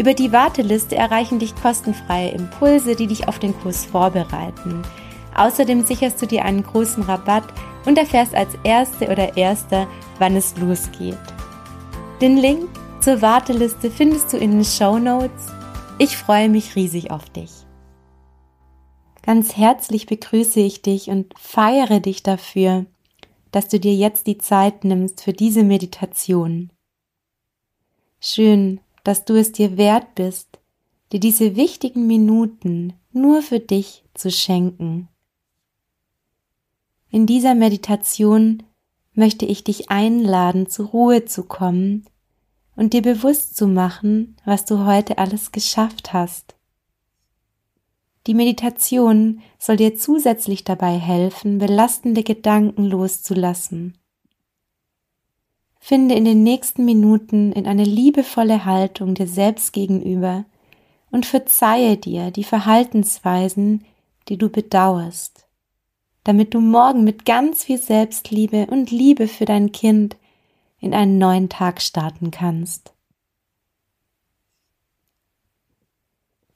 Über die Warteliste erreichen dich kostenfreie Impulse, die dich auf den Kurs vorbereiten. Außerdem sicherst du dir einen großen Rabatt und erfährst als Erste oder Erster, wann es losgeht. Den Link zur Warteliste findest du in den Show Notes. Ich freue mich riesig auf dich. Ganz herzlich begrüße ich dich und feiere dich dafür, dass du dir jetzt die Zeit nimmst für diese Meditation. Schön, dass du es dir wert bist, dir diese wichtigen Minuten nur für dich zu schenken. In dieser Meditation möchte ich dich einladen, zur Ruhe zu kommen und dir bewusst zu machen, was du heute alles geschafft hast. Die Meditation soll dir zusätzlich dabei helfen, belastende Gedanken loszulassen. Finde in den nächsten Minuten in eine liebevolle Haltung dir selbst gegenüber und verzeihe dir die Verhaltensweisen, die du bedauerst, damit du morgen mit ganz viel Selbstliebe und Liebe für dein Kind in einen neuen Tag starten kannst.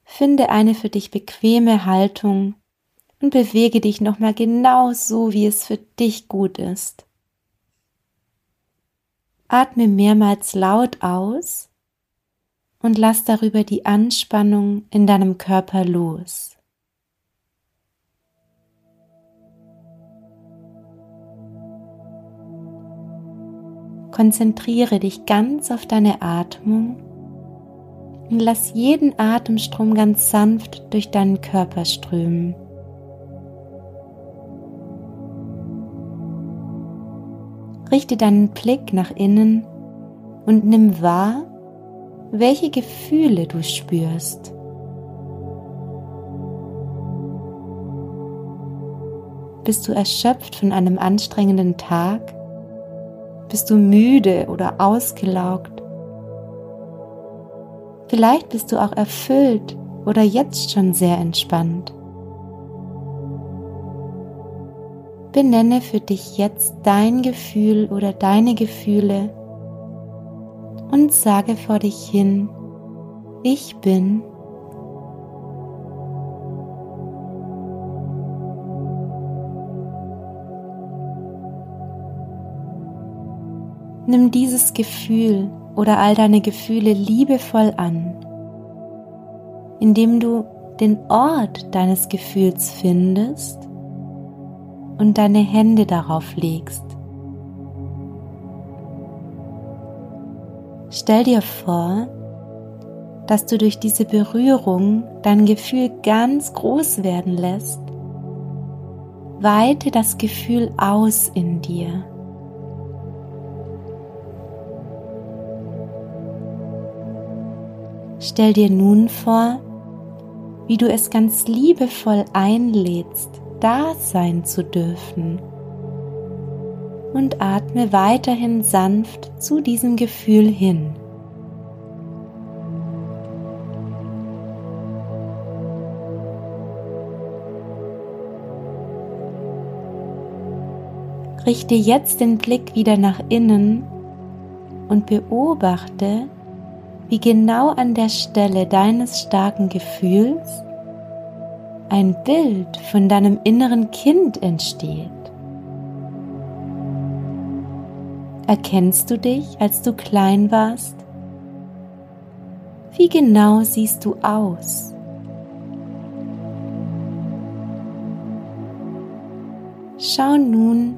Finde eine für dich bequeme Haltung und bewege dich nochmal genau so, wie es für dich gut ist. Atme mehrmals laut aus und lass darüber die Anspannung in deinem Körper los. Konzentriere dich ganz auf deine Atmung und lass jeden Atemstrom ganz sanft durch deinen Körper strömen. Richte deinen Blick nach innen und nimm wahr, welche Gefühle du spürst. Bist du erschöpft von einem anstrengenden Tag? Bist du müde oder ausgelaugt? Vielleicht bist du auch erfüllt oder jetzt schon sehr entspannt. Benenne für dich jetzt dein Gefühl oder deine Gefühle und sage vor dich hin, ich bin. Nimm dieses Gefühl oder all deine Gefühle liebevoll an, indem du den Ort deines Gefühls findest und deine Hände darauf legst. Stell dir vor, dass du durch diese Berührung dein Gefühl ganz groß werden lässt. Weite das Gefühl aus in dir. Stell dir nun vor, wie du es ganz liebevoll einlädst, da sein zu dürfen. Und atme weiterhin sanft zu diesem Gefühl hin. Richte jetzt den Blick wieder nach innen und beobachte, wie genau an der Stelle deines starken Gefühls ein Bild von deinem inneren Kind entsteht. Erkennst du dich, als du klein warst? Wie genau siehst du aus? Schau nun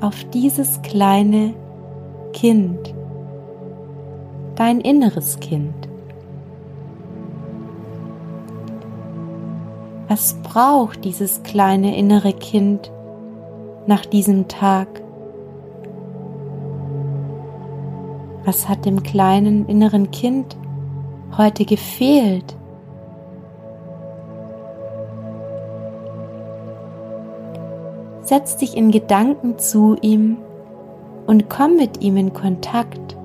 auf dieses kleine Kind, dein inneres Kind. Was braucht dieses kleine innere Kind nach diesem Tag? Was hat dem kleinen inneren Kind heute gefehlt? Setz dich in Gedanken zu ihm und komm mit ihm in Kontakt,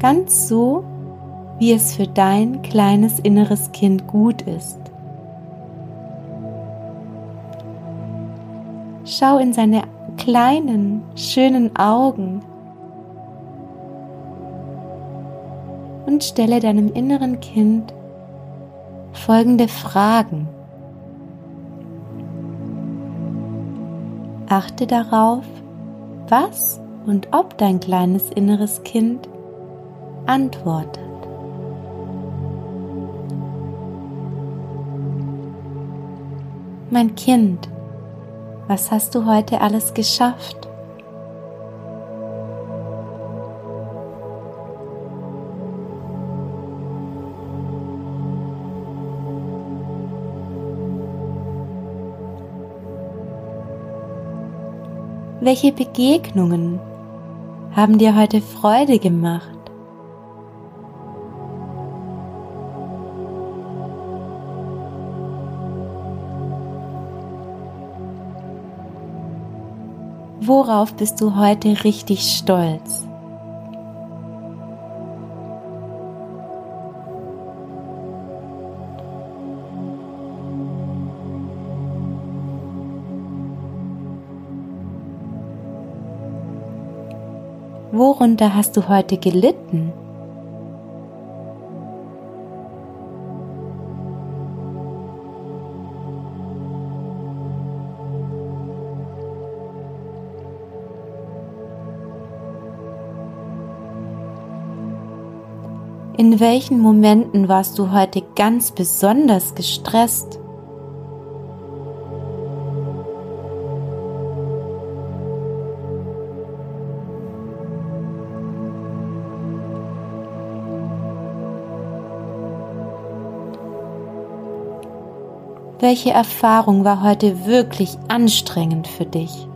ganz so, wie es für dein kleines inneres Kind gut ist. Schau in seine kleinen, schönen Augen und stelle deinem inneren Kind folgende Fragen. Achte darauf, was und ob dein kleines inneres Kind antwortet. Mein Kind, was hast du heute alles geschafft? Welche Begegnungen haben dir heute Freude gemacht? Worauf bist du heute richtig stolz? Worunter hast du heute gelitten? In welchen Momenten warst du heute ganz besonders gestresst? Welche Erfahrung war heute wirklich anstrengend für dich?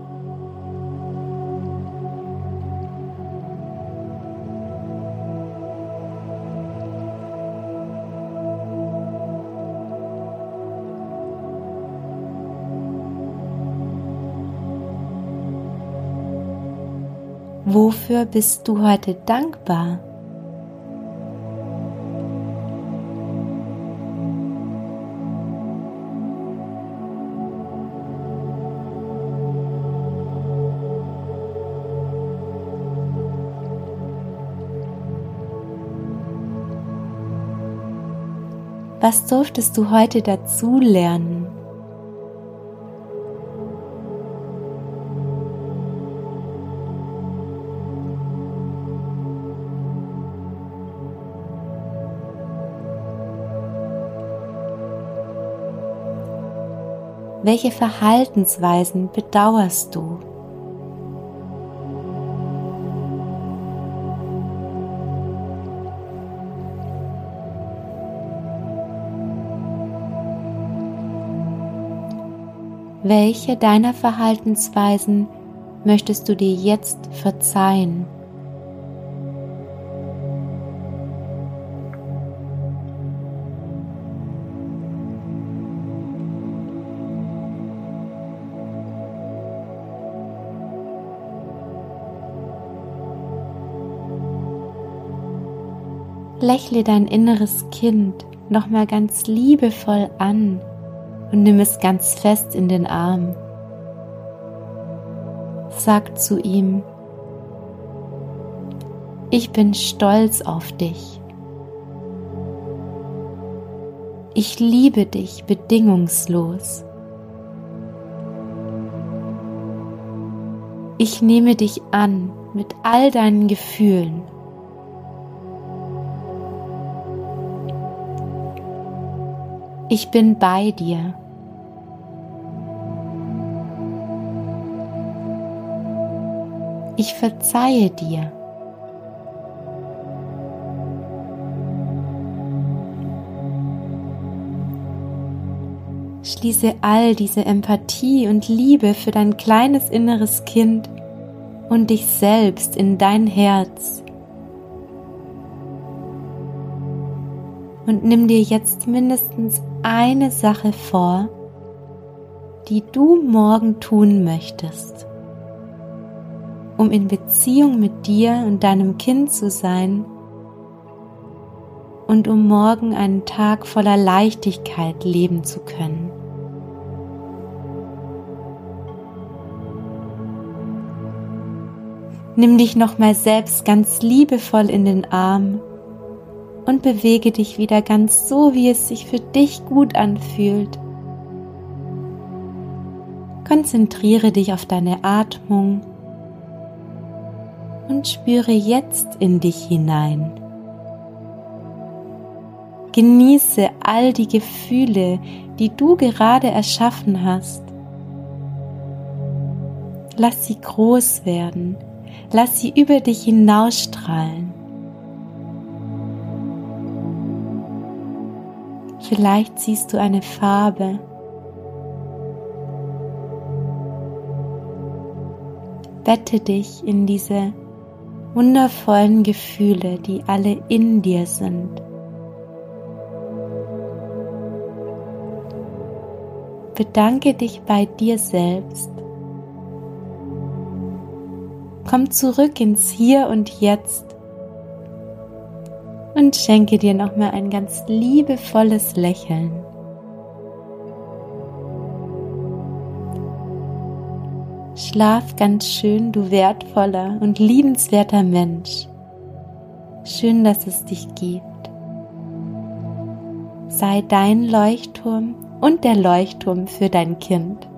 Wofür bist du heute dankbar? Was durftest du heute dazu lernen? Welche Verhaltensweisen bedauerst du? Welche deiner Verhaltensweisen möchtest du dir jetzt verzeihen? Lächle dein inneres Kind nochmal ganz liebevoll an und nimm es ganz fest in den Arm. sagt zu ihm, ich bin stolz auf dich. Ich liebe dich bedingungslos. Ich nehme dich an mit all deinen Gefühlen. Ich bin bei dir. Ich verzeihe dir. Schließe all diese Empathie und Liebe für dein kleines inneres Kind und dich selbst in dein Herz. Und nimm dir jetzt mindestens eine Sache vor, die du morgen tun möchtest, um in Beziehung mit dir und deinem Kind zu sein und um morgen einen Tag voller Leichtigkeit leben zu können. Nimm dich nochmal selbst ganz liebevoll in den Arm und bewege dich wieder ganz so, wie es sich für dich gut anfühlt. Konzentriere dich auf deine Atmung und spüre jetzt in dich hinein. Genieße all die Gefühle, die du gerade erschaffen hast. Lass sie groß werden, lass sie über dich hinausstrahlen. Vielleicht siehst du eine Farbe. Bette dich in diese wundervollen Gefühle, die alle in dir sind. Bedanke dich bei dir selbst. Komm zurück ins Hier und Jetzt und schenke dir nochmal ein ganz liebevolles Lächeln. Schlaf ganz schön, du wertvoller und liebenswerter Mensch. Schön, dass es dich gibt. Sei dein Leuchtturm und der Leuchtturm für dein Kind.